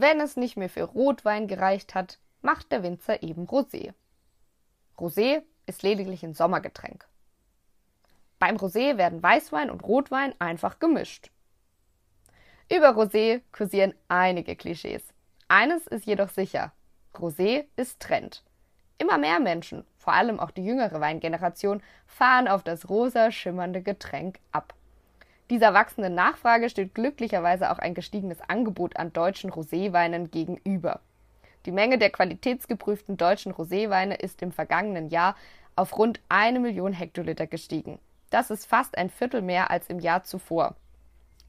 Wenn es nicht mehr für Rotwein gereicht hat, macht der Winzer eben Rosé. Rosé ist lediglich ein Sommergetränk. Beim Rosé werden Weißwein und Rotwein einfach gemischt. Über Rosé kursieren einige Klischees. Eines ist jedoch sicher. Rosé ist Trend. Immer mehr Menschen, vor allem auch die jüngere Weingeneration, fahren auf das rosa schimmernde Getränk ab. Dieser wachsenden Nachfrage steht glücklicherweise auch ein gestiegenes Angebot an deutschen Roséweinen gegenüber. Die Menge der qualitätsgeprüften deutschen Roséweine ist im vergangenen Jahr auf rund eine Million Hektoliter gestiegen. Das ist fast ein Viertel mehr als im Jahr zuvor.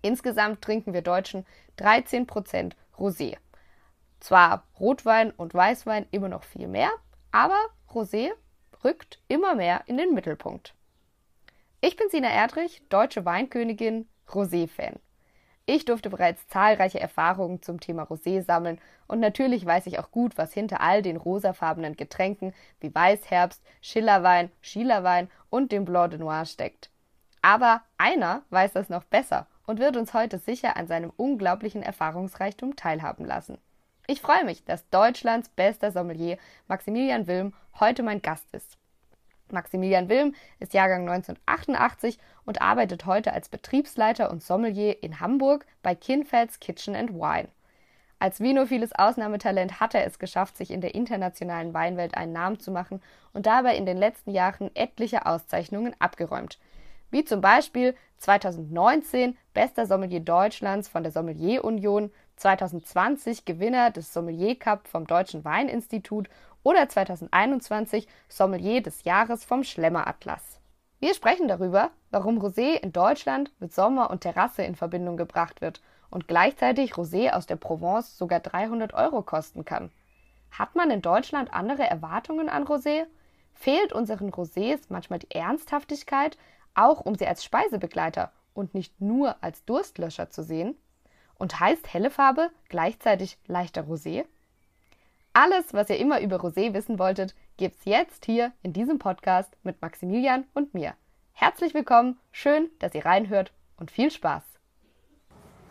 Insgesamt trinken wir Deutschen 13 Prozent Rosé. Zwar Rotwein und Weißwein immer noch viel mehr, aber Rosé rückt immer mehr in den Mittelpunkt. Ich bin Sina Erdrich, deutsche Weinkönigin, Rosé-Fan. Ich durfte bereits zahlreiche Erfahrungen zum Thema Rosé sammeln und natürlich weiß ich auch gut, was hinter all den rosafarbenen Getränken wie Weißherbst, Schillerwein, Schielerwein und dem Blanc de Noir steckt. Aber einer weiß das noch besser und wird uns heute sicher an seinem unglaublichen Erfahrungsreichtum teilhaben lassen. Ich freue mich, dass Deutschlands bester Sommelier Maximilian Wilm heute mein Gast ist. Maximilian Wilm ist Jahrgang 1988 und arbeitet heute als Betriebsleiter und Sommelier in Hamburg bei Kinfelds Kitchen and Wine. Als vinophiles Ausnahmetalent hat er es geschafft, sich in der internationalen Weinwelt einen Namen zu machen und dabei in den letzten Jahren etliche Auszeichnungen abgeräumt wie zum Beispiel 2019 bester Sommelier Deutschlands von der Sommelier Union, 2020 Gewinner des Sommelier Cup vom Deutschen Weininstitut oder 2021 Sommelier des Jahres vom Schlemmer Atlas. Wir sprechen darüber, warum Rosé in Deutschland mit Sommer und Terrasse in Verbindung gebracht wird und gleichzeitig Rosé aus der Provence sogar 300 Euro kosten kann. Hat man in Deutschland andere Erwartungen an Rosé? Fehlt unseren Rosés manchmal die Ernsthaftigkeit, auch um sie als Speisebegleiter und nicht nur als Durstlöscher zu sehen? Und heißt helle Farbe gleichzeitig leichter Rosé? Alles, was ihr immer über Rosé wissen wolltet, gibt's jetzt hier in diesem Podcast mit Maximilian und mir. Herzlich willkommen, schön, dass ihr reinhört und viel Spaß.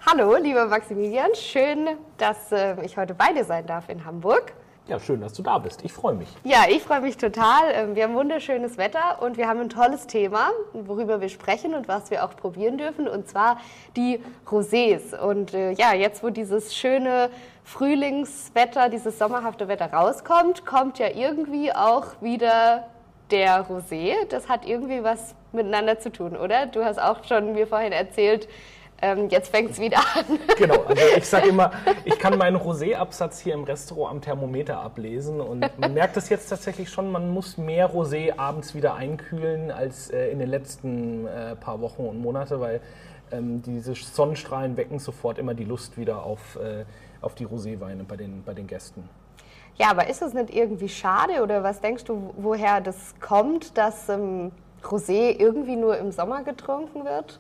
Hallo, lieber Maximilian, schön, dass äh, ich heute bei dir sein darf in Hamburg. Ja, schön, dass du da bist. Ich freue mich. Ja, ich freue mich total. Ähm, wir haben wunderschönes Wetter und wir haben ein tolles Thema, worüber wir sprechen und was wir auch probieren dürfen, und zwar die Rosés. Und äh, ja, jetzt, wo dieses schöne Frühlingswetter, dieses sommerhafte Wetter rauskommt, kommt ja irgendwie auch wieder der Rosé. Das hat irgendwie was miteinander zu tun, oder? Du hast auch schon mir vorhin erzählt, ähm, jetzt fängt es wieder an. Genau, also ich sage immer, ich kann meinen Rosé-Absatz hier im Restaurant am Thermometer ablesen und man merkt es jetzt tatsächlich schon, man muss mehr Rosé abends wieder einkühlen als äh, in den letzten äh, paar Wochen und Monate, weil ähm, diese Sonnenstrahlen wecken sofort immer die Lust wieder auf, äh, auf die Roséweine bei den, bei den Gästen. Ja, aber ist es nicht irgendwie schade oder was denkst du, woher das kommt, dass ähm, Rosé irgendwie nur im Sommer getrunken wird?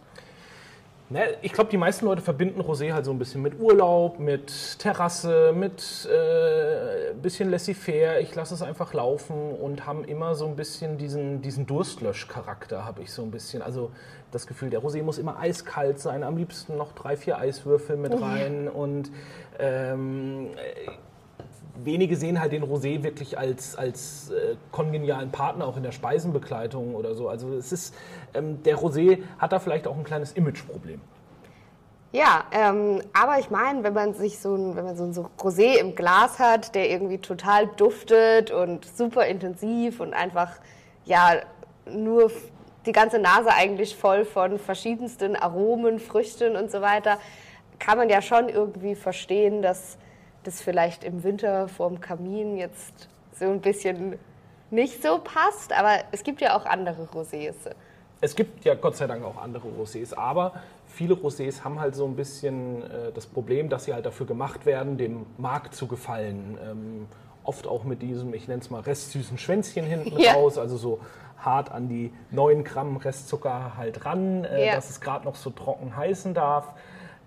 Ne, ich glaube, die meisten Leute verbinden Rosé halt so ein bisschen mit Urlaub, mit Terrasse, mit äh, bisschen laissez-faire. Ich lasse es einfach laufen und haben immer so ein bisschen diesen, diesen Durstlösch-Charakter, habe ich so ein bisschen. Also das Gefühl, der Rosé muss immer eiskalt sein, am liebsten noch drei, vier Eiswürfel mit rein ja. und ähm, wenige sehen halt den Rosé wirklich als, als äh, kongenialen Partner auch in der Speisenbegleitung oder so. Also es ist, ähm, der Rosé hat da vielleicht auch ein kleines Imageproblem. Ja, ähm, aber ich meine, wenn man sich so ein, wenn man so ein so Rosé im Glas hat, der irgendwie total duftet und super intensiv und einfach ja nur die ganze Nase eigentlich voll von verschiedensten Aromen, Früchten und so weiter, kann man ja schon irgendwie verstehen, dass das vielleicht im Winter vorm Kamin jetzt so ein bisschen nicht so passt, aber es gibt ja auch andere Rosés. Es gibt ja Gott sei Dank auch andere Rosés, aber viele Rosés haben halt so ein bisschen äh, das Problem, dass sie halt dafür gemacht werden, dem Markt zu gefallen. Ähm, oft auch mit diesem, ich nenne es mal restsüßen Schwänzchen hinten ja. raus, also so hart an die 9 Gramm Restzucker halt ran, äh, ja. dass es gerade noch so trocken heißen darf.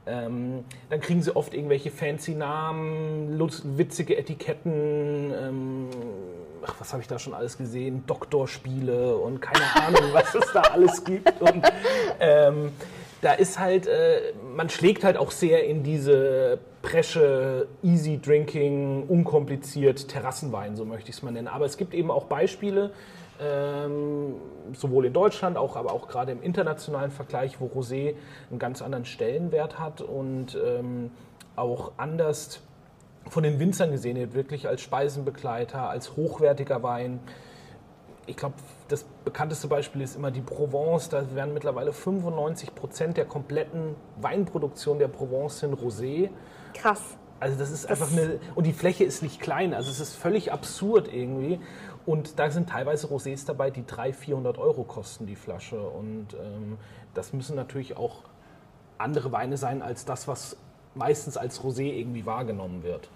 Ähm, dann kriegen sie oft irgendwelche fancy Namen, witzige Etiketten. Ähm, ach, was habe ich da schon alles gesehen? Doktorspiele und keine Ahnung, was es da alles gibt. Und ähm, da ist halt, äh, man schlägt halt auch sehr in diese Presche, easy drinking, unkompliziert, Terrassenwein, so möchte ich es mal nennen. Aber es gibt eben auch Beispiele, ähm, sowohl in Deutschland, auch, aber auch gerade im internationalen Vergleich, wo Rosé einen ganz anderen Stellenwert hat und ähm, auch anders von den Winzern gesehen wird, wirklich als Speisenbegleiter, als hochwertiger Wein. Ich glaube, das bekannteste Beispiel ist immer die Provence. Da werden mittlerweile 95 Prozent der kompletten Weinproduktion der Provence sind Rosé. Krass. Also das ist das einfach eine und die Fläche ist nicht klein. Also es ist völlig absurd irgendwie. Und da sind teilweise Rosés dabei, die 300, 400 Euro kosten die Flasche. Und ähm, das müssen natürlich auch andere Weine sein als das, was meistens als Rosé irgendwie wahrgenommen wird.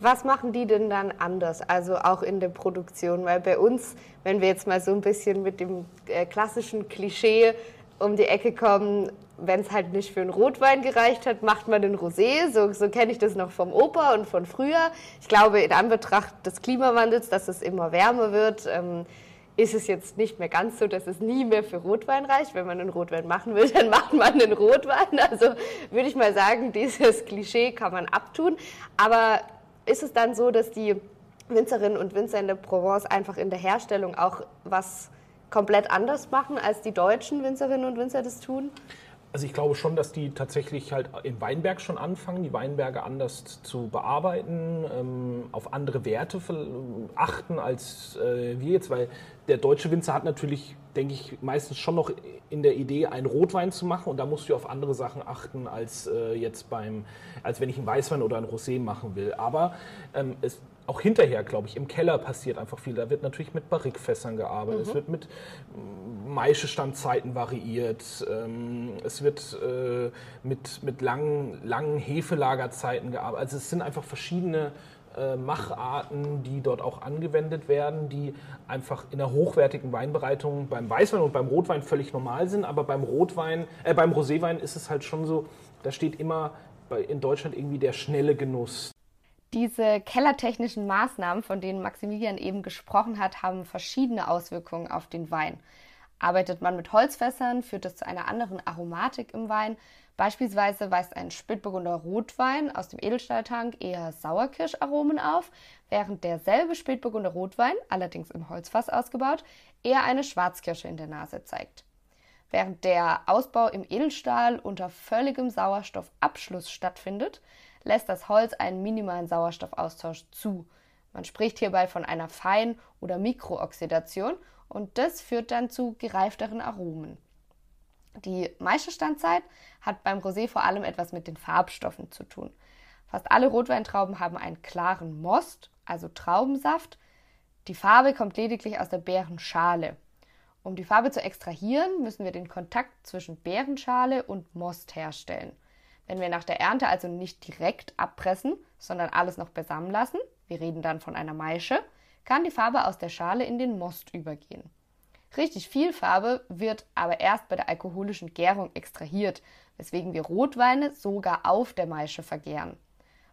Was machen die denn dann anders, also auch in der Produktion? Weil bei uns, wenn wir jetzt mal so ein bisschen mit dem äh, klassischen Klischee um die Ecke kommen, wenn es halt nicht für einen Rotwein gereicht hat, macht man den Rosé. So, so kenne ich das noch vom Opa und von früher. Ich glaube, in Anbetracht des Klimawandels, dass es immer wärmer wird, ähm, ist es jetzt nicht mehr ganz so, dass es nie mehr für Rotwein reicht. Wenn man einen Rotwein machen will, dann macht man einen Rotwein. Also würde ich mal sagen, dieses Klischee kann man abtun. Aber ist es dann so, dass die Winzerinnen und Winzer in der Provence einfach in der Herstellung auch was komplett anders machen, als die deutschen Winzerinnen und Winzer das tun? Also ich glaube schon, dass die tatsächlich halt im Weinberg schon anfangen, die Weinberge anders zu bearbeiten, ähm, auf andere Werte achten als äh, wir jetzt, weil der deutsche Winzer hat natürlich, denke ich, meistens schon noch in der Idee, einen Rotwein zu machen und da musst du auf andere Sachen achten als äh, jetzt beim, als wenn ich einen Weißwein oder einen Rosé machen will. Aber ähm, es auch hinterher, glaube ich, im Keller passiert einfach viel. Da wird natürlich mit Barrikfässern gearbeitet, mhm. es wird mit Maischestandzeiten variiert, ähm, es wird äh, mit, mit langen, langen Hefelagerzeiten gearbeitet. Also es sind einfach verschiedene äh, Macharten, die dort auch angewendet werden, die einfach in der hochwertigen Weinbereitung beim Weißwein und beim Rotwein völlig normal sind, aber beim Rotwein, äh, beim Roséwein ist es halt schon so, da steht immer in Deutschland irgendwie der schnelle Genuss. Diese kellertechnischen Maßnahmen, von denen Maximilian eben gesprochen hat, haben verschiedene Auswirkungen auf den Wein. Arbeitet man mit Holzfässern, führt das zu einer anderen Aromatik im Wein. Beispielsweise weist ein Spätburgunder Rotwein aus dem Edelstahltank eher Sauerkirscharomen auf, während derselbe Spätburgunder Rotwein, allerdings im Holzfass ausgebaut, eher eine Schwarzkirsche in der Nase zeigt. Während der Ausbau im Edelstahl unter völligem Sauerstoffabschluss stattfindet, lässt das Holz einen minimalen Sauerstoffaustausch zu. Man spricht hierbei von einer Fein- oder Mikrooxidation und das führt dann zu gereifteren Aromen. Die Maischestandzeit hat beim Rosé vor allem etwas mit den Farbstoffen zu tun. Fast alle Rotweintrauben haben einen klaren Most, also Traubensaft. Die Farbe kommt lediglich aus der Beerenschale. Um die Farbe zu extrahieren, müssen wir den Kontakt zwischen Beerenschale und Most herstellen. Wenn wir nach der Ernte also nicht direkt abpressen, sondern alles noch beisammen lassen, wir reden dann von einer Maische, kann die Farbe aus der Schale in den Most übergehen. Richtig viel Farbe wird aber erst bei der alkoholischen Gärung extrahiert, weswegen wir Rotweine sogar auf der Maische vergären.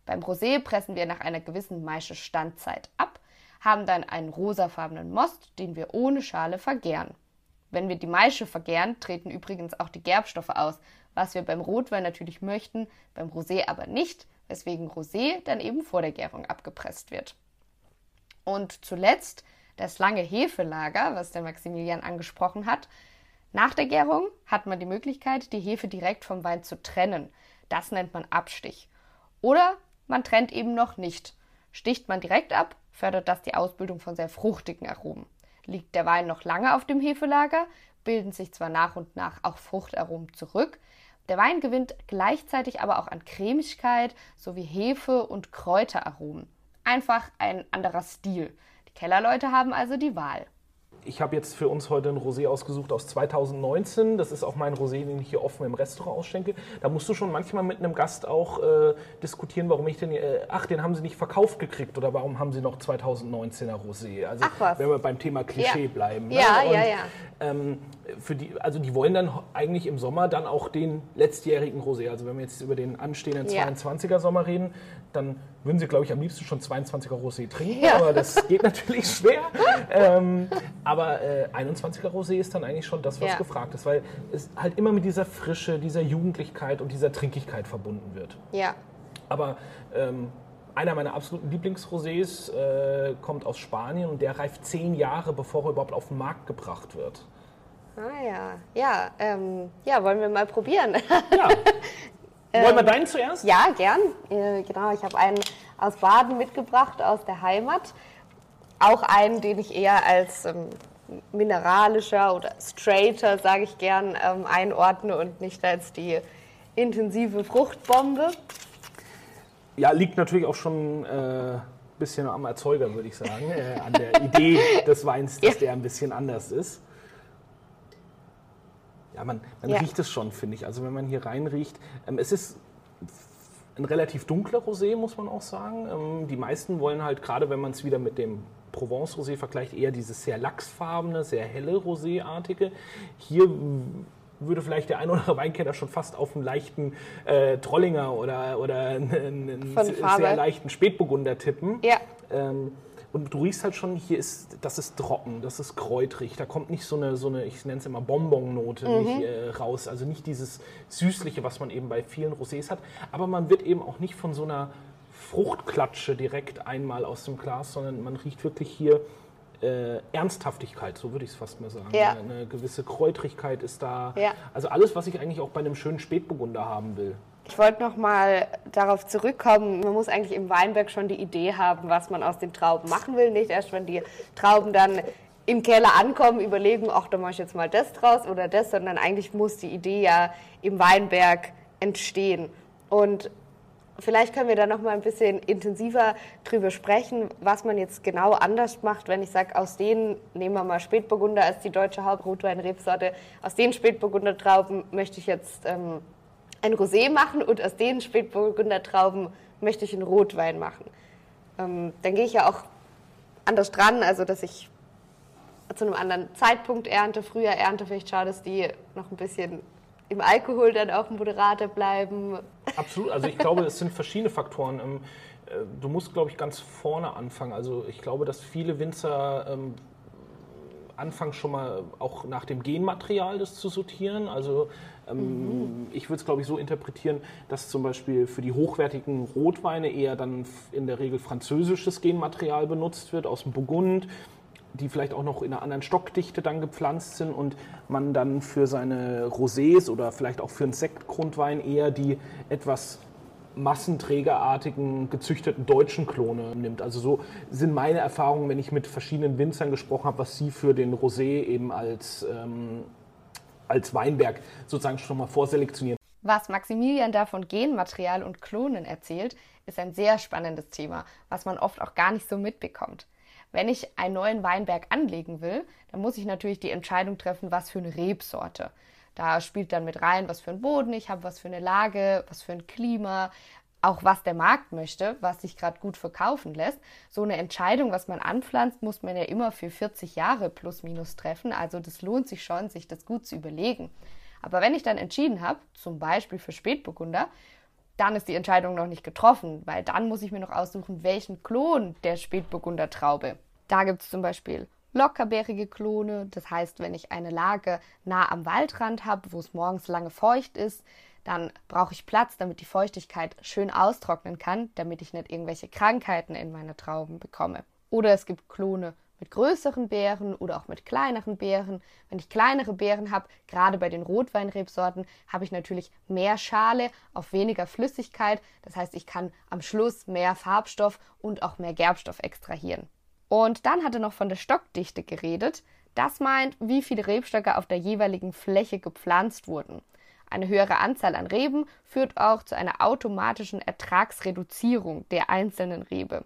Beim Rosé pressen wir nach einer gewissen Maische-Standzeit ab, haben dann einen rosafarbenen Most, den wir ohne Schale vergären. Wenn wir die Maische vergären, treten übrigens auch die Gerbstoffe aus, was wir beim Rotwein natürlich möchten, beim Rosé aber nicht, weswegen Rosé dann eben vor der Gärung abgepresst wird. Und zuletzt das lange Hefelager, was der Maximilian angesprochen hat. Nach der Gärung hat man die Möglichkeit, die Hefe direkt vom Wein zu trennen. Das nennt man Abstich. Oder man trennt eben noch nicht. Sticht man direkt ab, fördert das die Ausbildung von sehr fruchtigen Aromen. Liegt der Wein noch lange auf dem Hefelager, bilden sich zwar nach und nach auch Fruchtaromen zurück, der Wein gewinnt gleichzeitig aber auch an Cremigkeit sowie Hefe- und Kräuteraromen. Einfach ein anderer Stil. Die Kellerleute haben also die Wahl. Ich habe jetzt für uns heute ein Rosé ausgesucht aus 2019. Das ist auch mein Rosé, den ich hier offen im Restaurant ausschenke. Da musst du schon manchmal mit einem Gast auch äh, diskutieren, warum ich den, äh, ach, den haben sie nicht verkauft gekriegt oder warum haben sie noch 2019er Rosé. Also wenn wir beim Thema Klischee ja. bleiben. Ne? Ja, Und, ja, ja. Ähm, für die, also die wollen dann eigentlich im Sommer dann auch den letztjährigen Rosé. Also wenn wir jetzt über den anstehenden ja. 22er Sommer reden, dann würden sie, glaube ich, am liebsten schon 22er Rosé trinken, ja. aber das geht natürlich schwer. ähm, aber äh, 21er Rosé ist dann eigentlich schon das, was ja. gefragt ist, weil es halt immer mit dieser Frische, dieser Jugendlichkeit und dieser Trinkigkeit verbunden wird. Ja. Aber ähm, einer meiner absoluten Lieblingsrosés äh, kommt aus Spanien und der reift zehn Jahre, bevor er überhaupt auf den Markt gebracht wird. Ah ja, ja, ähm, ja, wollen wir mal probieren. Ja. Wollen wir deinen zuerst? Ja, gern. Äh, genau, ich habe einen aus Baden mitgebracht, aus der Heimat. Auch einen, den ich eher als ähm, mineralischer oder straighter, sage ich gern, ähm, einordne und nicht als die intensive Fruchtbombe. Ja, liegt natürlich auch schon ein äh, bisschen am Erzeuger, würde ich sagen, äh, an der Idee des Weins, dass ja. der ein bisschen anders ist. Ja, man, man ja. riecht es schon, finde ich. Also wenn man hier reinriecht, ähm, es ist ein relativ dunkler Rosé, muss man auch sagen. Ähm, die meisten wollen halt, gerade wenn man es wieder mit dem Provence-Rosé vergleicht, eher dieses sehr lachsfarbene, sehr helle Rosé-artige. Hier würde vielleicht der ein oder andere Weinkenner schon fast auf einen leichten äh, Trollinger oder, oder einen, einen sehr leichten Spätburgunder tippen. Ja. Ähm, und du riechst halt schon, hier ist, das ist trocken, das ist kräutrig. Da kommt nicht so eine, so eine ich nenne es immer Bonbonnote mhm. äh, raus. Also nicht dieses Süßliche, was man eben bei vielen Rosés hat. Aber man wird eben auch nicht von so einer Fruchtklatsche direkt einmal aus dem Glas, sondern man riecht wirklich hier äh, Ernsthaftigkeit, so würde ich es fast mal sagen. Ja. Eine, eine, gewisse Kräutrigkeit ist da. Ja. Also alles, was ich eigentlich auch bei einem schönen Spätburgunder haben will. Ich wollte noch mal darauf zurückkommen, man muss eigentlich im Weinberg schon die Idee haben, was man aus den Trauben machen will. Nicht erst, wenn die Trauben dann im Keller ankommen, überlegen, ach, da mache ich jetzt mal das draus oder das, sondern eigentlich muss die Idee ja im Weinberg entstehen. Und Vielleicht können wir da noch mal ein bisschen intensiver drüber sprechen, was man jetzt genau anders macht, wenn ich sage, aus denen, nehmen wir mal Spätburgunder als die deutsche Hauptrotwein-Rebsorte, aus den Spätburgunder-Trauben möchte ich jetzt ähm, ein Rosé machen und aus den Spätburgunder-Trauben möchte ich einen Rotwein machen. Ähm, dann gehe ich ja auch anders dran, also dass ich zu einem anderen Zeitpunkt ernte, früher ernte, vielleicht schaue, dass die noch ein bisschen im Alkohol dann auch moderater bleiben. Absolut, also ich glaube, es sind verschiedene Faktoren. Ähm, äh, du musst, glaube ich, ganz vorne anfangen. Also ich glaube, dass viele Winzer ähm, anfangen schon mal auch nach dem Genmaterial das zu sortieren. Also mhm. ich würde es, glaube ich, so interpretieren, dass zum Beispiel für die hochwertigen Rotweine eher dann in der Regel französisches Genmaterial benutzt wird aus dem Burgund die vielleicht auch noch in einer anderen Stockdichte dann gepflanzt sind und man dann für seine Rosés oder vielleicht auch für einen Sektgrundwein eher die etwas massenträgerartigen gezüchteten deutschen Klone nimmt. Also so sind meine Erfahrungen, wenn ich mit verschiedenen Winzern gesprochen habe, was sie für den Rosé eben als, ähm, als Weinberg sozusagen schon mal vorselektionieren. Was Maximilian da von Genmaterial und Klonen erzählt, ist ein sehr spannendes Thema, was man oft auch gar nicht so mitbekommt. Wenn ich einen neuen Weinberg anlegen will, dann muss ich natürlich die Entscheidung treffen, was für eine Rebsorte. Da spielt dann mit rein, was für einen Boden ich habe, was für eine Lage, was für ein Klima, auch was der Markt möchte, was sich gerade gut verkaufen lässt. So eine Entscheidung, was man anpflanzt, muss man ja immer für 40 Jahre plus minus treffen. Also das lohnt sich schon, sich das gut zu überlegen. Aber wenn ich dann entschieden habe, zum Beispiel für Spätburgunder, dann ist die Entscheidung noch nicht getroffen, weil dann muss ich mir noch aussuchen, welchen Klon der Spätburgunder Traube. Da gibt es zum Beispiel lockerbeerige Klone, das heißt, wenn ich eine Lage nah am Waldrand habe, wo es morgens lange feucht ist, dann brauche ich Platz, damit die Feuchtigkeit schön austrocknen kann, damit ich nicht irgendwelche Krankheiten in meine Trauben bekomme. Oder es gibt Klone mit größeren Beeren oder auch mit kleineren Beeren. Wenn ich kleinere Beeren habe, gerade bei den Rotweinrebsorten, habe ich natürlich mehr Schale auf weniger Flüssigkeit. Das heißt, ich kann am Schluss mehr Farbstoff und auch mehr Gerbstoff extrahieren. Und dann hat er noch von der Stockdichte geredet. Das meint, wie viele Rebstöcke auf der jeweiligen Fläche gepflanzt wurden. Eine höhere Anzahl an Reben führt auch zu einer automatischen Ertragsreduzierung der einzelnen Rebe.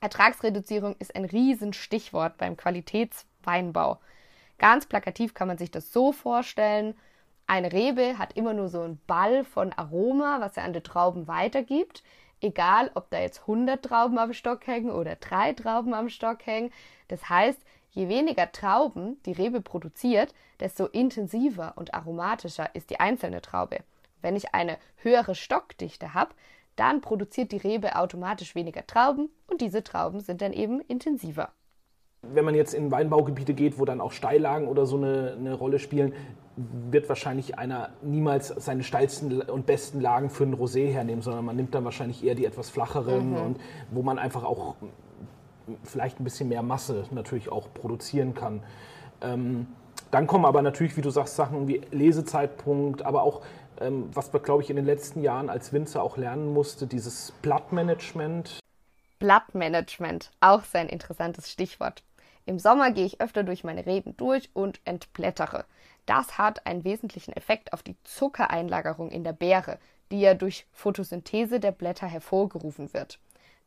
Ertragsreduzierung ist ein Riesenstichwort beim Qualitätsweinbau. Ganz plakativ kann man sich das so vorstellen. Eine Rebe hat immer nur so einen Ball von Aroma, was er an die Trauben weitergibt. Egal, ob da jetzt 100 Trauben am Stock hängen oder drei Trauben am Stock hängen. Das heißt, je weniger Trauben die Rebe produziert, desto intensiver und aromatischer ist die einzelne Traube. Wenn ich eine höhere Stockdichte habe, dann produziert die Rebe automatisch weniger Trauben und diese Trauben sind dann eben intensiver. Wenn man jetzt in Weinbaugebiete geht, wo dann auch Steillagen oder so eine, eine Rolle spielen, wird wahrscheinlich einer niemals seine steilsten und besten Lagen für ein Rosé hernehmen, sondern man nimmt dann wahrscheinlich eher die etwas flacheren mhm. und wo man einfach auch vielleicht ein bisschen mehr Masse natürlich auch produzieren kann. Ähm, dann kommen aber natürlich, wie du sagst, Sachen wie Lesezeitpunkt, aber auch, ähm, was man, glaube ich, in den letzten Jahren als Winzer auch lernen musste, dieses Blattmanagement. Blattmanagement, auch sein interessantes Stichwort. Im Sommer gehe ich öfter durch meine Reben durch und entblättere. Das hat einen wesentlichen Effekt auf die Zuckereinlagerung in der Beere, die ja durch Photosynthese der Blätter hervorgerufen wird.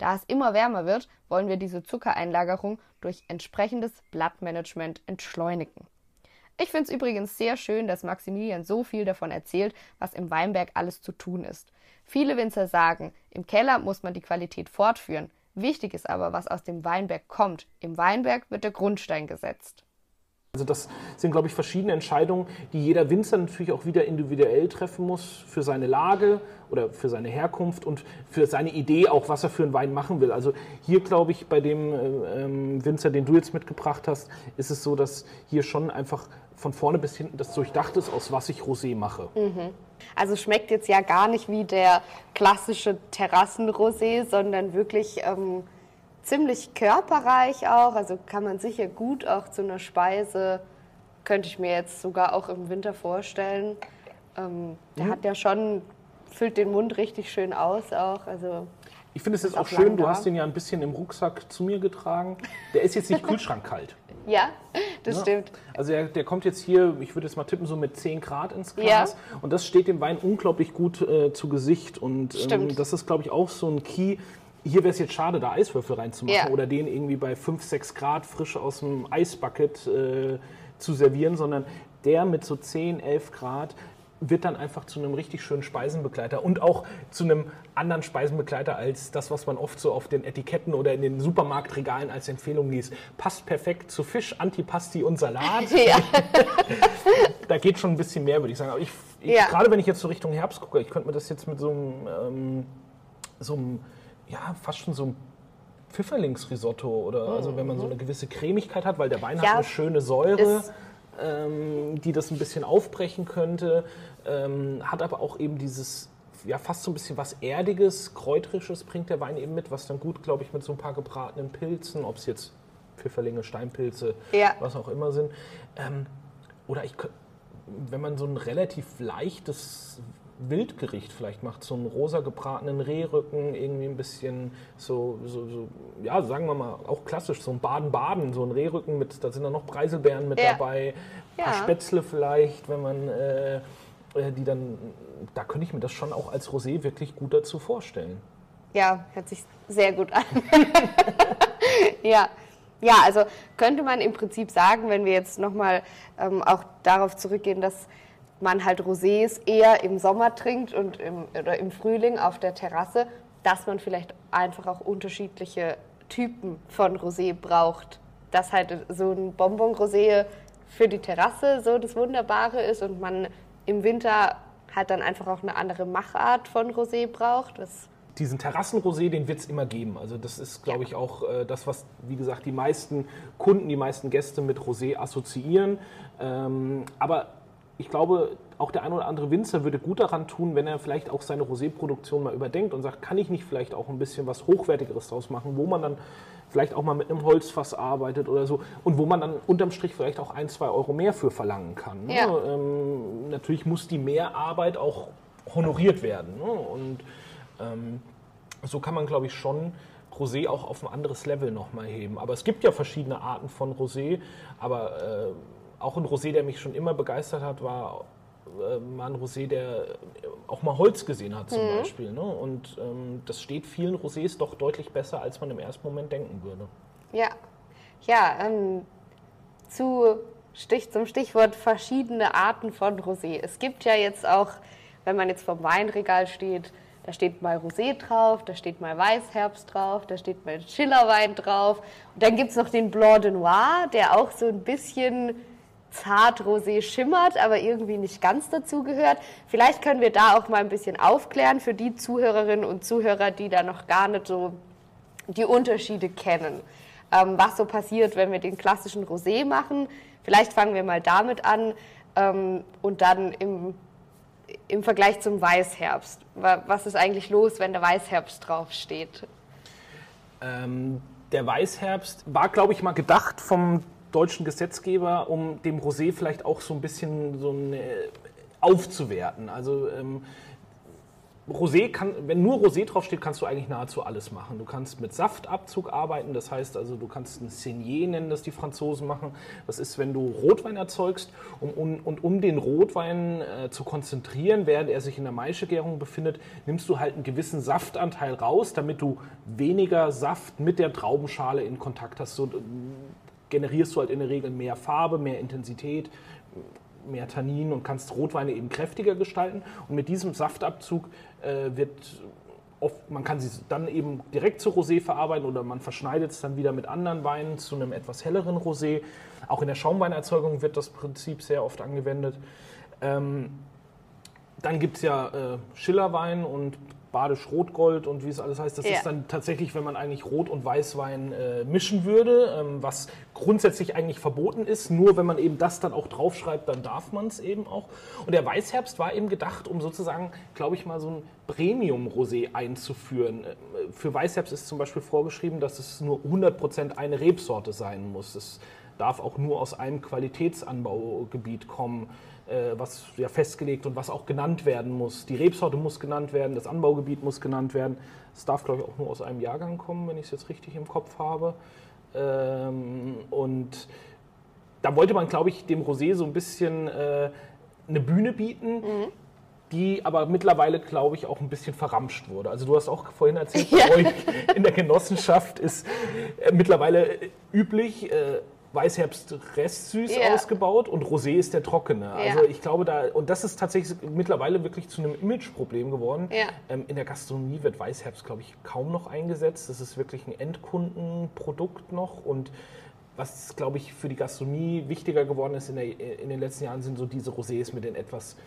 Da es immer wärmer wird, wollen wir diese Zuckereinlagerung durch entsprechendes Blattmanagement entschleunigen. Ich finde es übrigens sehr schön, dass Maximilian so viel davon erzählt, was im Weinberg alles zu tun ist. Viele Winzer sagen, im Keller muss man die Qualität fortführen. Wichtig ist aber, was aus dem Weinberg kommt. Im Weinberg wird der Grundstein gesetzt. Also das sind, glaube ich, verschiedene Entscheidungen, die jeder Winzer natürlich auch wieder individuell treffen muss für seine Lage oder für seine Herkunft und für seine Idee auch, was er für einen Wein machen will. Also hier, glaube ich, bei dem äh, ähm, Winzer, den du jetzt mitgebracht hast, ist es so, dass hier schon einfach von vorne bis hinten das durchdacht ist, aus was ich Rosé mache. Mhm. Also schmeckt jetzt ja gar nicht wie der klassische Terrassenrosé, sondern wirklich... Ähm ziemlich körperreich auch, also kann man sicher gut auch zu einer Speise, könnte ich mir jetzt sogar auch im Winter vorstellen. Ähm, der mhm. hat ja schon, füllt den Mund richtig schön aus auch, also ich finde es jetzt auch schön, du hast den ja ein bisschen im Rucksack zu mir getragen. Der ist jetzt nicht kühlschrankkalt. Ja, das ja. stimmt. Also der, der, kommt jetzt hier, ich würde jetzt mal tippen, so mit 10 Grad ins Glas. Ja. Und das steht dem Wein unglaublich gut äh, zu Gesicht. Und ähm, das ist, glaube ich, auch so ein Key, hier wäre es jetzt schade, da Eiswürfel reinzumachen ja. oder den irgendwie bei 5, 6 Grad frisch aus dem Eisbucket äh, zu servieren, sondern der mit so 10, 11 Grad wird dann einfach zu einem richtig schönen Speisenbegleiter und auch zu einem anderen Speisenbegleiter als das, was man oft so auf den Etiketten oder in den Supermarktregalen als Empfehlung liest. Passt perfekt zu Fisch, Antipasti und Salat. Ja. da geht schon ein bisschen mehr, würde ich sagen. Aber ich, ich ja. gerade wenn ich jetzt so Richtung Herbst gucke, ich könnte mir das jetzt mit so einem, ähm, so einem ja, fast schon so ein Pfifferlingsrisotto oder mhm. also wenn man so eine gewisse Cremigkeit hat, weil der Wein ja, hat eine schöne Säure, ähm, die das ein bisschen aufbrechen könnte, ähm, hat aber auch eben dieses ja fast so ein bisschen was erdiges, kräuterisches bringt der Wein eben mit, was dann gut, glaube ich, mit so ein paar gebratenen Pilzen, ob es jetzt Pfifferlinge, Steinpilze, ja. was auch immer sind, ähm, oder ich wenn man so ein relativ leichtes Wildgericht vielleicht macht, so einen rosa gebratenen Rehrücken, irgendwie ein bisschen so, so, so, ja, sagen wir mal, auch klassisch, so ein Baden-Baden, so ein Rehrücken mit, da sind dann noch Preiselbeeren mit ja. dabei, ein paar ja. Spätzle vielleicht, wenn man äh, äh, die dann, da könnte ich mir das schon auch als Rosé wirklich gut dazu vorstellen. Ja, hört sich sehr gut an. ja. Ja, also könnte man im Prinzip sagen, wenn wir jetzt nochmal ähm, auch darauf zurückgehen, dass man halt Rosés eher im Sommer trinkt und im, oder im Frühling auf der Terrasse, dass man vielleicht einfach auch unterschiedliche Typen von Rosé braucht. Dass halt so ein Bonbon-Rosé für die Terrasse so das Wunderbare ist und man im Winter halt dann einfach auch eine andere Machart von Rosé braucht. Diesen Terrassenrosé, den wird es immer geben. Also das ist, glaube ich, auch äh, das, was, wie gesagt, die meisten Kunden, die meisten Gäste mit Rosé assoziieren. Ähm, aber ich glaube, auch der ein oder andere Winzer würde gut daran tun, wenn er vielleicht auch seine Rosé-Produktion mal überdenkt und sagt, kann ich nicht vielleicht auch ein bisschen was Hochwertigeres draus machen, wo man dann vielleicht auch mal mit einem Holzfass arbeitet oder so und wo man dann unterm Strich vielleicht auch ein, zwei Euro mehr für verlangen kann. Ne? Ja. Ähm, natürlich muss die Mehrarbeit auch honoriert werden. Ne? Und ähm, so kann man, glaube ich, schon Rosé auch auf ein anderes Level nochmal heben. Aber es gibt ja verschiedene Arten von Rosé, aber äh, auch ein Rosé, der mich schon immer begeistert hat, war äh, mal ein Rosé, der auch mal Holz gesehen hat zum mhm. Beispiel. Ne? Und ähm, das steht vielen Rosés doch deutlich besser, als man im ersten Moment denken würde. Ja, ja ähm, zu Stich, zum Stichwort verschiedene Arten von Rosé. Es gibt ja jetzt auch, wenn man jetzt vom Weinregal steht, da steht mal Rosé drauf, da steht mal Weißherbst drauf, da steht mal Schillerwein drauf. Und dann gibt es noch den Blanc de Noir, der auch so ein bisschen zart rosé schimmert, aber irgendwie nicht ganz dazu gehört. Vielleicht können wir da auch mal ein bisschen aufklären für die Zuhörerinnen und Zuhörer, die da noch gar nicht so die Unterschiede kennen. ähm, was so passiert, wenn wir den klassischen Rosé machen. Vielleicht fangen wir mal damit an ähm, und dann im, im Vergleich zum Weißherbst. Was ist eigentlich los, wenn der Weißherbst draufsteht? Ähm, der Weißherbst war, glaube ich, mal gedacht vom deutschen Gesetzgeber, um dem Rosé vielleicht auch so ein bisschen so eine, aufzuwerten. Also ähm, Rosé kann, wenn nur Rosé draufsteht, kannst du eigentlich nahezu alles machen. Du kannst mit Saftabzug arbeiten, das heißt also, du kannst ein Signier nennen, das die Franzosen machen. Das ist, wenn du Rotwein erzeugst um, um, und um den Rotwein äh, zu konzentrieren, während er sich in der Maischegärung befindet, nimmst du halt einen gewissen Saftanteil raus, damit du weniger Saft mit der Traubenschale in Kontakt hast. So äh, generierst du halt in der Regel mehr Farbe, mehr Intensität, mehr Tannin und kannst Rotweine eben kräftiger gestalten. Und mit diesem Saftabzug äh, wird oft, man kann sie dann eben direkt zu Rosé verarbeiten oder man verschneidet es dann wieder mit anderen Weinen zu einem etwas helleren Rosé. Auch in der Schaumweinerzeugung wird das Prinzip sehr oft angewendet. Ähm, dann gibt es ja äh, Schillerwein und Badisch Rotgold und wie es alles heißt. Das ja. ist dann tatsächlich, wenn man eigentlich Rot- und Weißwein äh, mischen würde, ähm, was grundsätzlich eigentlich verboten ist. Nur wenn man eben das dann auch draufschreibt, dann darf man es eben auch. Und der Weißherbst war eben gedacht, um sozusagen, glaube ich mal, so ein Premium-Rosé einzuführen. Äh, für Weißherbst ist zum Beispiel vorgeschrieben, dass es nur 100% eine Rebsorte sein muss. Es darf auch nur aus einem Qualitätsanbaugebiet kommen. Äh, was ja festgelegt und was auch genannt werden muss. Die Rebsorte muss genannt werden, das Anbaugebiet muss genannt werden. Es darf, glaube ich, auch nur aus einem Jahrgang kommen, wenn ich es jetzt richtig im Kopf habe. Ähm, und da wollte man, glaube ich, dem Rosé so ein bisschen äh, eine Bühne bieten. Mhm die aber mittlerweile, glaube ich, auch ein bisschen verramscht wurde. Also du hast auch vorhin erzählt, ja. bei euch in der Genossenschaft ist äh, mittlerweile üblich, äh, Weißherbst restsüß yeah. ausgebaut und Rosé ist der trockene. Yeah. Also ich glaube da, und das ist tatsächlich mittlerweile wirklich zu einem Imageproblem geworden. Yeah. Ähm, in der Gastronomie wird Weißherbst, glaube ich, kaum noch eingesetzt. Das ist wirklich ein Endkundenprodukt noch und was, glaube ich, für die Gastronomie wichtiger geworden ist in, der, in den letzten Jahren, sind so diese Rosés mit den etwas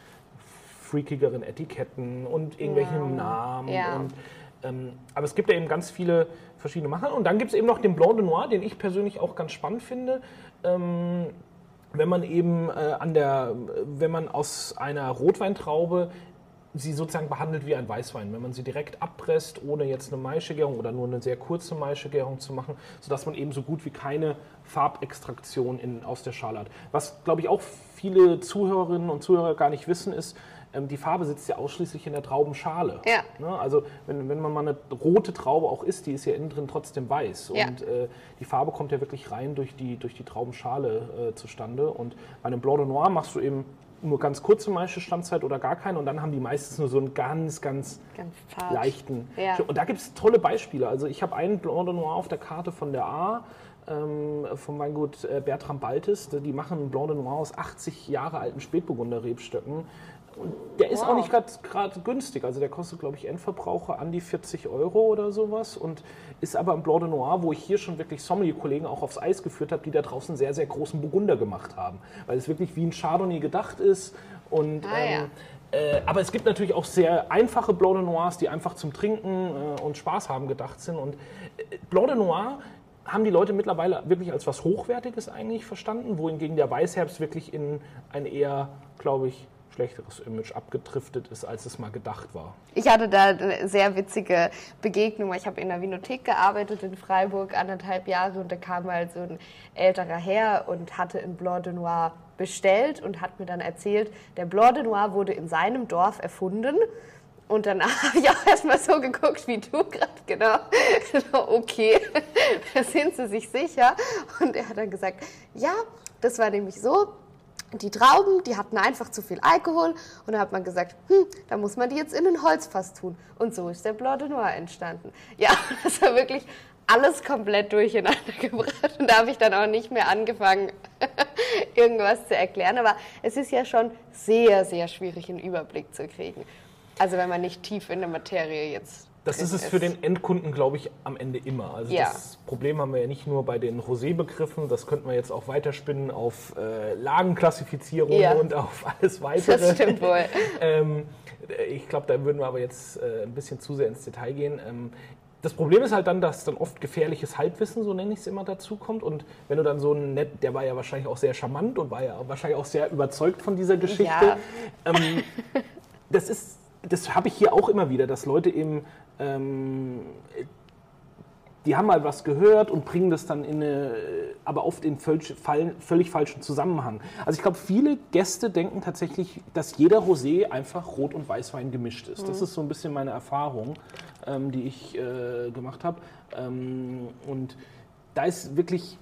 freakigeren Etiketten und irgendwelchen Namen und ähm, aber es gibt ja eben ganz viele verschiedene Macher. Und dann gibt es eben noch den Blanc de Noir, den ich persönlich auch ganz spannend finde. Ähm, wenn man eben äh, an der, wenn man aus einer Rotweintraube sie sozusagen behandelt wie ein Weißwein, wenn man sie direkt abpresst, ohne jetzt eine Maischegärung oder nur eine sehr kurze Maischegärung zu machen, sodass man eben so gut wie keine Farbextraktion in, aus der Schale hat. Was, glaube ich, auch viele Zuhörerinnen und Zuhörer gar nicht wissen, ist, ähm, die Farbe sitzt ja ausschließlich in der Traubenschale. Ja. Ne? Also wenn, wenn man mal eine rote Traube auch isst, die ist ja innen drin trotzdem weiß. Ja. Und äh, die Farbe kommt ja wirklich rein durch die, durch die Traubenschale äh, zustande. Und bei einem Blanc de Noir machst du eben nur ganz kurze Maischestandzeit oder gar keine und dann haben die meistens nur so einen ganz, ganz, ganz leichten. Ja. Und da gibt es tolle Beispiele. Also ich habe einen Blanc de Noir auf der Karte von der A, ähm, vom Weingut äh, Bertram Baltes. Die machen einen Blanc de Noir aus 80 Jahre alten Spätburgunder Rebstöcken und der ist wow. auch nicht gerade günstig. Also der kostet, glaube ich, Endverbraucher an die 40 Euro oder sowas. Und ist aber im Blanc de Noir, wo ich hier schon wirklich Sommelier-Kollegen auch aufs Eis geführt habe, die da draußen sehr, sehr großen Burgunder gemacht haben. Weil es wirklich wie ein Chardonnay gedacht ist. Und, ah, ähm, ja. äh, aber es gibt natürlich auch sehr einfache Blanc de Noirs, die einfach zum Trinken äh, und Spaß haben gedacht sind. Und äh, Blanc de Noir haben die Leute mittlerweile wirklich als was Hochwertiges eigentlich verstanden, wohingegen der Weißherbst wirklich in ein eher, glaube ich, schlechteres Image abgedriftet ist, als es mal gedacht war. Ich hatte da eine sehr witzige Begegnung. Ich habe in der Vinothek gearbeitet in Freiburg anderthalb Jahre und da kam mal so ein älterer Herr und hatte ein Blanc de Noir bestellt und hat mir dann erzählt, der Blanc de Noir wurde in seinem Dorf erfunden. Und dann habe ich auch erstmal so geguckt, wie du gerade, genau. okay, sind sie sich sicher. Und er hat dann gesagt, ja, das war nämlich so, die Trauben, die hatten einfach zu viel Alkohol und da hat man gesagt, hm, da muss man die jetzt in ein Holzfass tun. Und so ist der Blanc de Noir entstanden. Ja, das war wirklich alles komplett durcheinander gebracht und da habe ich dann auch nicht mehr angefangen, irgendwas zu erklären. Aber es ist ja schon sehr, sehr schwierig, einen Überblick zu kriegen. Also wenn man nicht tief in der Materie jetzt das ist es für den Endkunden, glaube ich, am Ende immer. Also ja. das Problem haben wir ja nicht nur bei den Rosé-Begriffen, das könnten wir jetzt auch weiterspinnen auf äh, Lagenklassifizierung ja. und auf alles weitere. Das stimmt wohl. ähm, ich glaube, da würden wir aber jetzt äh, ein bisschen zu sehr ins Detail gehen. Ähm, das Problem ist halt dann, dass dann oft gefährliches Halbwissen, so nenne ich es immer, dazu kommt. Und wenn du dann so ein nett, der war ja wahrscheinlich auch sehr charmant und war ja wahrscheinlich auch sehr überzeugt von dieser Geschichte. Ja. Ähm, das ist, das habe ich hier auch immer wieder, dass Leute eben ähm, die haben mal was gehört und bringen das dann in eine, aber oft in völlig, völlig falschen Zusammenhang. Also ich glaube, viele Gäste denken tatsächlich, dass jeder Rosé einfach Rot- und Weißwein gemischt ist. Mhm. Das ist so ein bisschen meine Erfahrung, ähm, die ich äh, gemacht habe. Ähm, und da ist wirklich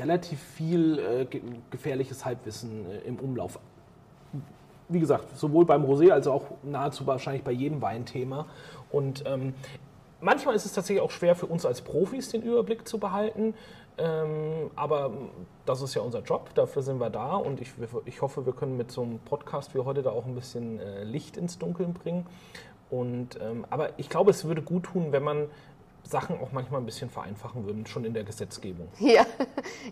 relativ viel äh, gefährliches Halbwissen äh, im Umlauf. Wie gesagt, sowohl beim Rosé als auch nahezu wahrscheinlich bei jedem Weinthema. Und ähm, manchmal ist es tatsächlich auch schwer für uns als Profis den Überblick zu behalten. Ähm, aber das ist ja unser Job, dafür sind wir da und ich, ich hoffe, wir können mit so einem Podcast wie heute da auch ein bisschen äh, Licht ins Dunkeln bringen. Und, ähm, aber ich glaube, es würde gut tun, wenn man Sachen auch manchmal ein bisschen vereinfachen würden, schon in der Gesetzgebung. Ja,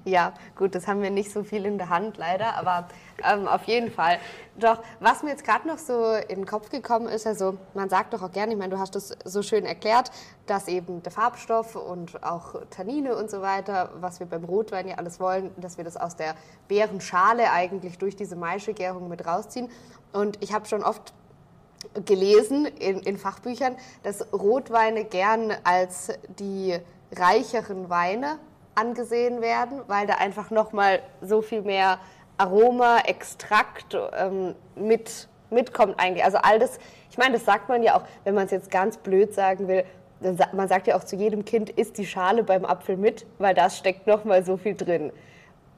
ja gut, das haben wir nicht so viel in der Hand leider, aber ähm, auf jeden Fall. Doch, was mir jetzt gerade noch so in den Kopf gekommen ist, also man sagt doch auch gerne, ich meine, du hast das so schön erklärt, dass eben der Farbstoff und auch Tannine und so weiter, was wir beim Rotwein ja alles wollen, dass wir das aus der Beerenschale eigentlich durch diese Maischegärung mit rausziehen. Und ich habe schon oft gelesen in, in Fachbüchern, dass Rotweine gern als die reicheren Weine angesehen werden, weil da einfach nochmal so viel mehr Aroma, Extrakt ähm, mit, mitkommt eigentlich. Also all das, ich meine, das sagt man ja auch, wenn man es jetzt ganz blöd sagen will, man sagt ja auch zu jedem Kind, isst die Schale beim Apfel mit, weil das steckt nochmal so viel drin.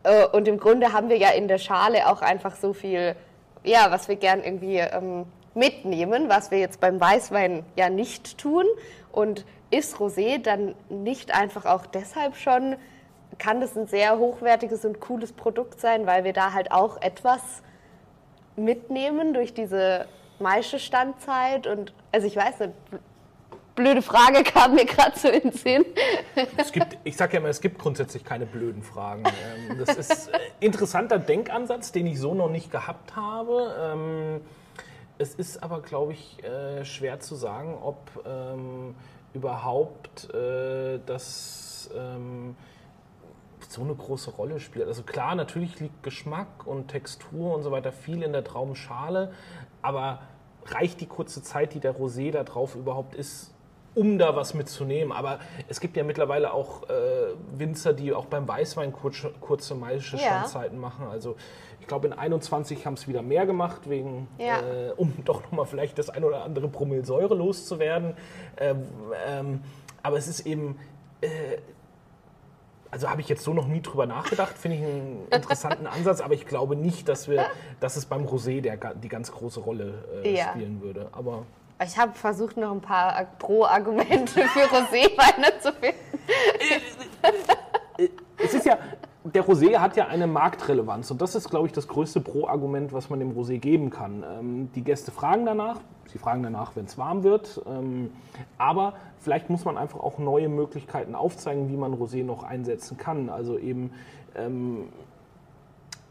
Äh, und im Grunde haben wir ja in der Schale auch einfach so viel, ja, was wir gern irgendwie ähm, mitnehmen, was wir jetzt beim Weißwein ja nicht tun. Und ist Rosé dann nicht einfach auch deshalb schon, kann das ein sehr hochwertiges und cooles Produkt sein, weil wir da halt auch etwas mitnehmen durch diese Maischestandzeit und also ich weiß nicht, blöde Frage kam mir gerade so in den Sinn. Es gibt, ich sage ja immer, es gibt grundsätzlich keine blöden Fragen. Ähm, das ist ein interessanter Denkansatz, den ich so noch nicht gehabt habe. Es ist aber, glaube ich, äh, schwer zu sagen, ob ähm, überhaupt äh, das ähm, so eine große Rolle spielt. Also klar, natürlich liegt Geschmack und Textur und so weiter viel in der Traubenschale, aber reicht die kurze Zeit, die der Rosé da drauf überhaupt ist, um da was mitzunehmen. Aber es gibt ja mittlerweile auch äh, Winzer, die auch beim Weißwein kurze, kurze maische Standzeiten ja. machen. Also ich glaube, in 21 haben es wieder mehr gemacht, wegen, ja. äh, um doch nochmal vielleicht das ein oder andere Promille Säure loszuwerden. Ähm, ähm, aber es ist eben, äh, also habe ich jetzt so noch nie drüber nachgedacht, finde ich einen interessanten Ansatz, aber ich glaube nicht, dass, wir, dass es beim Rosé der, die ganz große Rolle äh, ja. spielen würde. Aber ich habe versucht, noch ein paar Pro-Argumente für Roséweine zu finden. es ist ja, der Rosé hat ja eine Marktrelevanz und das ist, glaube ich, das größte Pro-Argument, was man dem Rosé geben kann. Ähm, die Gäste fragen danach, sie fragen danach, wenn es warm wird, ähm, aber vielleicht muss man einfach auch neue Möglichkeiten aufzeigen, wie man Rosé noch einsetzen kann. Also eben ähm,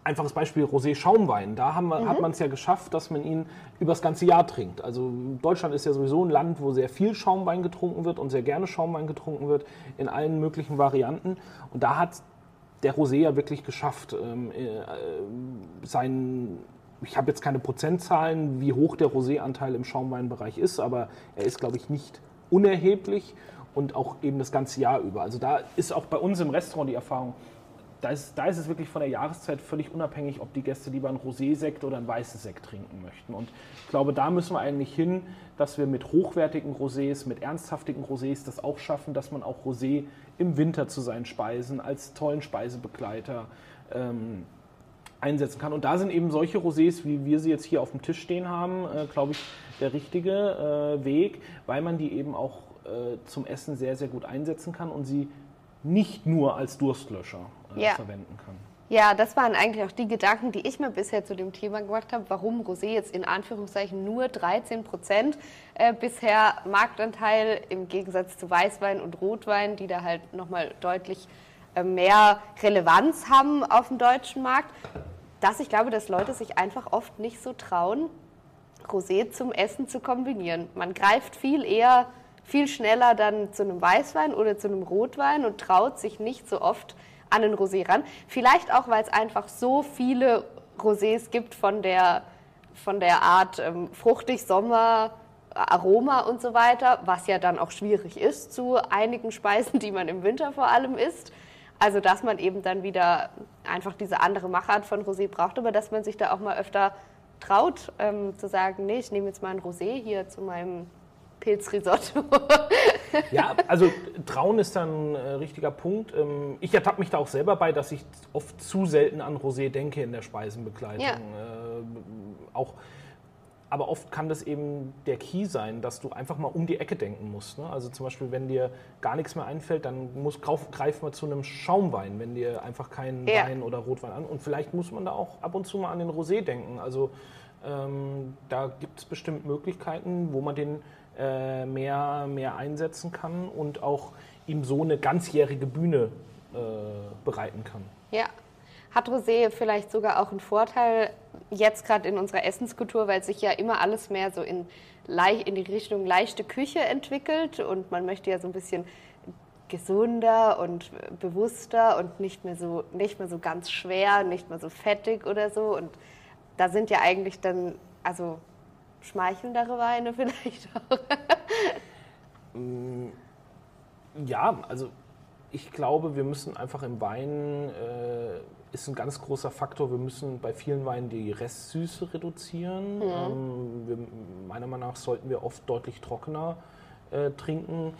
einfaches Beispiel Rosé-Schaumwein. Da haben wir, mhm. hat man es ja geschafft, dass man ihn übers ganze Jahr trinkt. Also Deutschland ist ja sowieso ein Land, wo sehr viel Schaumwein getrunken wird und sehr gerne Schaumwein getrunken wird in allen möglichen Varianten. Und da hat der Rosé ja wirklich geschafft, ähm, äh, seinen ich habe jetzt keine Prozentzahlen, wie hoch der Rosé-Anteil im Schaumweinbereich ist, aber er ist, glaube ich, nicht unerheblich und auch eben das ganze Jahr über. Also da ist auch bei uns im Restaurant die Erfahrung, da ist, da ist es wirklich von der Jahreszeit völlig unabhängig, ob die Gäste lieber einen Rosé-Sekt oder einen weißes Sekt trinken möchten. Und ich glaube, da müssen wir eigentlich hin, dass wir mit hochwertigen Rosés, mit ernsthaftigen Rosés das auch schaffen, dass man auch Rosé im Winter zu seinen Speisen als tollen Speisebegleiter ähm, einsetzen kann. Und da sind eben solche Rosés, wie wir sie jetzt hier auf dem Tisch stehen haben, äh, glaube ich, der richtige äh, Weg, weil man die eben auch äh, zum Essen sehr, sehr gut einsetzen kann und sie nicht nur als Durstlöscher äh, ja. verwenden kann. Ja, das waren eigentlich auch die Gedanken, die ich mir bisher zu dem Thema gemacht habe, warum Rosé jetzt in Anführungszeichen nur 13 Prozent äh, bisher Marktanteil im Gegensatz zu Weißwein und Rotwein, die da halt nochmal deutlich äh, mehr Relevanz haben auf dem deutschen Markt, dass ich glaube, dass Leute sich einfach oft nicht so trauen, Rosé zum Essen zu kombinieren. Man greift viel eher viel schneller dann zu einem Weißwein oder zu einem Rotwein und traut sich nicht so oft an einen Rosé ran. Vielleicht auch, weil es einfach so viele Rosés gibt von der, von der Art ähm, fruchtig, Sommer, Aroma und so weiter, was ja dann auch schwierig ist zu einigen Speisen, die man im Winter vor allem isst. Also dass man eben dann wieder einfach diese andere Machart von Rosé braucht, aber dass man sich da auch mal öfter traut, ähm, zu sagen, nee, ich nehme jetzt mal ein Rosé hier zu meinem Pilzrisotto. ja, also Trauen ist dann ein äh, richtiger Punkt. Ähm, ich ertappe mich da auch selber bei, dass ich oft zu selten an Rosé denke in der Speisenbegleitung. Ja. Äh, auch aber oft kann das eben der Key sein, dass du einfach mal um die Ecke denken musst. Ne? Also zum Beispiel, wenn dir gar nichts mehr einfällt, dann muss, greif, greif mal zu einem Schaumwein, wenn dir einfach kein ja. Wein oder Rotwein an. Und vielleicht muss man da auch ab und zu mal an den Rosé denken. Also ähm, da gibt es bestimmt Möglichkeiten, wo man den äh, mehr, mehr einsetzen kann und auch ihm so eine ganzjährige Bühne äh, bereiten kann. Ja, hat Rosé vielleicht sogar auch einen Vorteil jetzt gerade in unserer Essenskultur, weil sich ja immer alles mehr so in, in die Richtung leichte Küche entwickelt und man möchte ja so ein bisschen gesunder und bewusster und nicht mehr so nicht mehr so ganz schwer, nicht mehr so fettig oder so und da sind ja eigentlich dann also schmeichelndere Weine vielleicht auch. Mm, ja, also ich glaube, wir müssen einfach im Wein äh, ist ein ganz großer Faktor. Wir müssen bei vielen Weinen die Restsüße reduzieren. Mhm. Ähm, wir, meiner Meinung nach sollten wir oft deutlich trockener äh, trinken.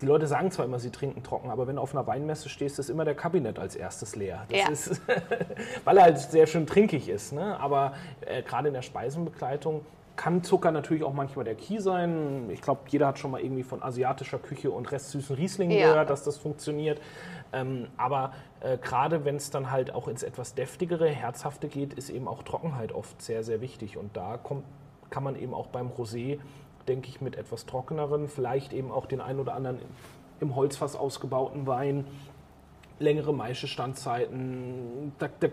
Die Leute sagen zwar immer, sie trinken trocken, aber wenn du auf einer Weinmesse stehst, ist immer der Kabinett als erstes leer. Das ja. ist, weil er halt sehr schön trinkig ist. Ne? Aber äh, gerade in der Speisenbegleitung kann Zucker natürlich auch manchmal der Key sein. Ich glaube, jeder hat schon mal irgendwie von asiatischer Küche und restsüßen Riesling ja. gehört, dass das funktioniert. Ähm, aber äh, gerade wenn es dann halt auch ins etwas deftigere, herzhafte geht, ist eben auch Trockenheit oft sehr, sehr wichtig. Und da kommt, kann man eben auch beim Rosé, denke ich, mit etwas trockeneren, vielleicht eben auch den ein oder anderen im Holzfass ausgebauten Wein, längere Maischestandzeiten, da, da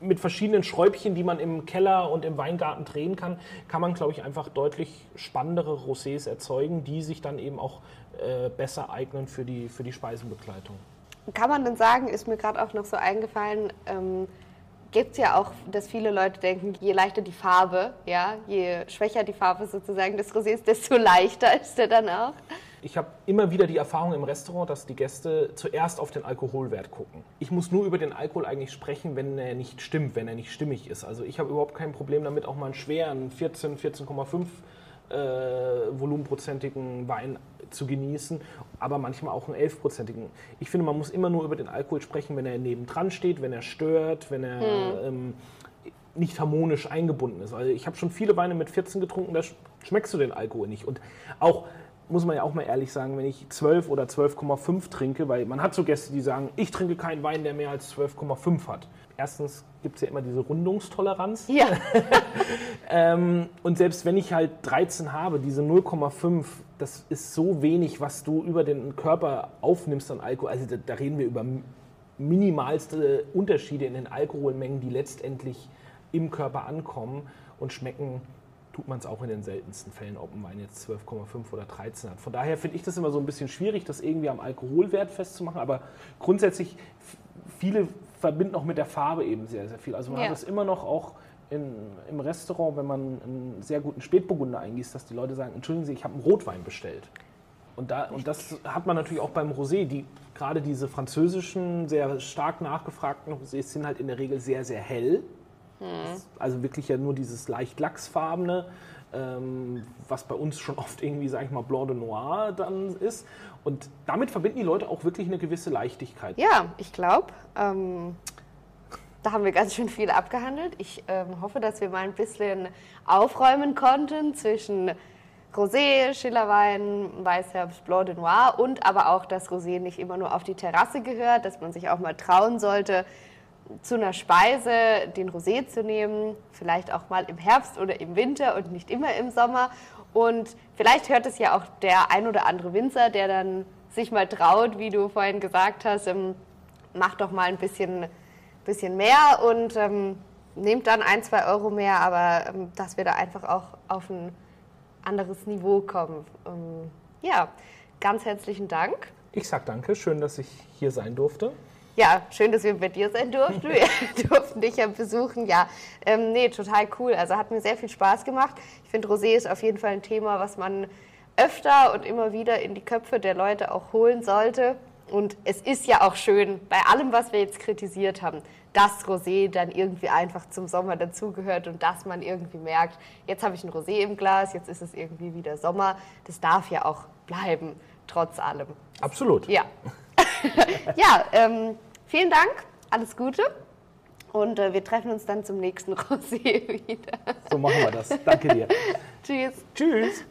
mit verschiedenen Schräubchen, die man im Keller und im Weingarten drehen kann, kann man, glaube ich, einfach deutlich spannendere Rosés erzeugen, die sich dann eben auch äh, besser eignen für die, für die Speisenbegleitung. Kann man denn sagen, ist mir gerade auch noch so eingefallen, ähm, gibt es ja auch, dass viele Leute denken, je leichter die Farbe, ja, je schwächer die Farbe sozusagen des Rosés, desto leichter ist er dann auch. Ich habe immer wieder die Erfahrung im Restaurant, dass die Gäste zuerst auf den Alkoholwert gucken. Ich muss nur über den Alkohol eigentlich sprechen, wenn er nicht stimmt, wenn er nicht stimmig ist. Also ich habe überhaupt kein Problem damit, auch mal einen schweren 14, 14,5 äh, volumenprozentigen Wein zu genießen, aber manchmal auch einen 11-prozentigen. Ich finde, man muss immer nur über den Alkohol sprechen, wenn er nebendran steht, wenn er stört, wenn er hm. ähm, nicht harmonisch eingebunden ist. Also ich habe schon viele Weine mit 14 getrunken, da schmeckst du den Alkohol nicht. Und auch muss man ja auch mal ehrlich sagen, wenn ich 12 oder 12,5 trinke, weil man hat so Gäste, die sagen, ich trinke keinen Wein, der mehr als 12,5 hat. Erstens gibt es ja immer diese Rundungstoleranz. Ja. ähm, und selbst wenn ich halt 13 habe, diese 0,5, das ist so wenig, was du über den Körper aufnimmst an Alkohol. Also da, da reden wir über minimalste Unterschiede in den Alkoholmengen, die letztendlich im Körper ankommen und schmecken tut man es auch in den seltensten Fällen, ob ein Wein jetzt 12,5 oder 13 hat. Von daher finde ich das immer so ein bisschen schwierig, das irgendwie am Alkoholwert festzumachen, aber grundsätzlich viele verbinden auch mit der Farbe eben sehr, sehr viel. Also man ja. hat das immer noch auch in, im Restaurant, wenn man einen sehr guten Spätburgunder eingießt, dass die Leute sagen, entschuldigen Sie, ich habe einen Rotwein bestellt. Und, da, und das hat man natürlich auch beim Rosé. Die, gerade diese französischen, sehr stark nachgefragten Rosés sind halt in der Regel sehr, sehr hell. Mhm. Also wirklich ja nur dieses leicht lachsfarbene, ähm, was bei uns schon oft irgendwie, sag ich mal, Blanc de Noir dann ist. Und damit verbinden die Leute auch wirklich eine gewisse Leichtigkeit. Ja, ich glaube. Ähm, da haben wir ganz schön viel abgehandelt. Ich ähm, hoffe, dass wir mal ein bisschen aufräumen konnten zwischen Rosé, Schillerwein, Weißherbst, Blanc de Noir und aber auch, dass Rosé nicht immer nur auf die Terrasse gehört, dass man sich auch mal trauen sollte, zu einer Speise den Rosé zu nehmen, vielleicht auch mal im Herbst oder im Winter und nicht immer im Sommer. Und vielleicht hört es ja auch der ein oder andere Winzer, der dann sich mal traut, wie du vorhin gesagt hast, ähm, macht doch mal ein bisschen, bisschen mehr und ähm, nehmt dann ein, zwei Euro mehr, aber ähm, dass wir da einfach auch auf ein anderes Niveau kommen. Ähm, Ja, ganz herzlichen Dank. Ich sag danke, schön, dass ich hier sein durfte. Ja, schön, dass wir bei dir sein durften. Wir durften dich ja besuchen. Ja, ähm, nee, total cool. Also hat mir sehr viel Spaß gemacht. Ich finde, Rosé ist auf jeden Fall ein Thema, was man öfter und immer wieder in die Köpfe der Leute auch holen sollte. Und es ist ja auch schön, bei allem, was wir jetzt kritisiert haben, dass Rosé dann irgendwie einfach zum Sommer dazugehört und dass man irgendwie merkt, jetzt habe ich ein Rosé im Glas, jetzt ist es irgendwie wieder Sommer. Das darf ja auch bleiben, trotz allem. Absolut. Ja. ja, ähm, vielen Dank, alles Gute. Und äh, wir treffen uns dann zum nächsten Rosé wieder. So machen wir das. Danke dir. Tschüss. Tschüss.